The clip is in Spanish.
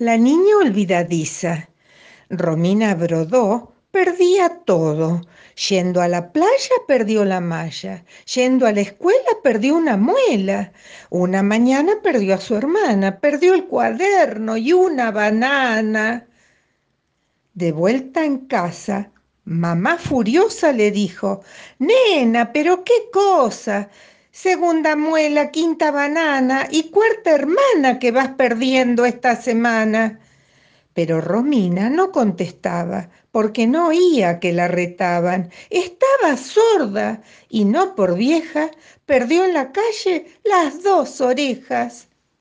La niña olvidadiza. Romina Brodó perdía todo. Yendo a la playa perdió la malla. Yendo a la escuela perdió una muela. Una mañana perdió a su hermana. Perdió el cuaderno y una banana. De vuelta en casa, mamá furiosa le dijo, Nena, pero qué cosa. Segunda muela, quinta banana y cuarta hermana que vas perdiendo esta semana. Pero Romina no contestaba, porque no oía que la retaban. Estaba sorda y no por vieja, perdió en la calle las dos orejas.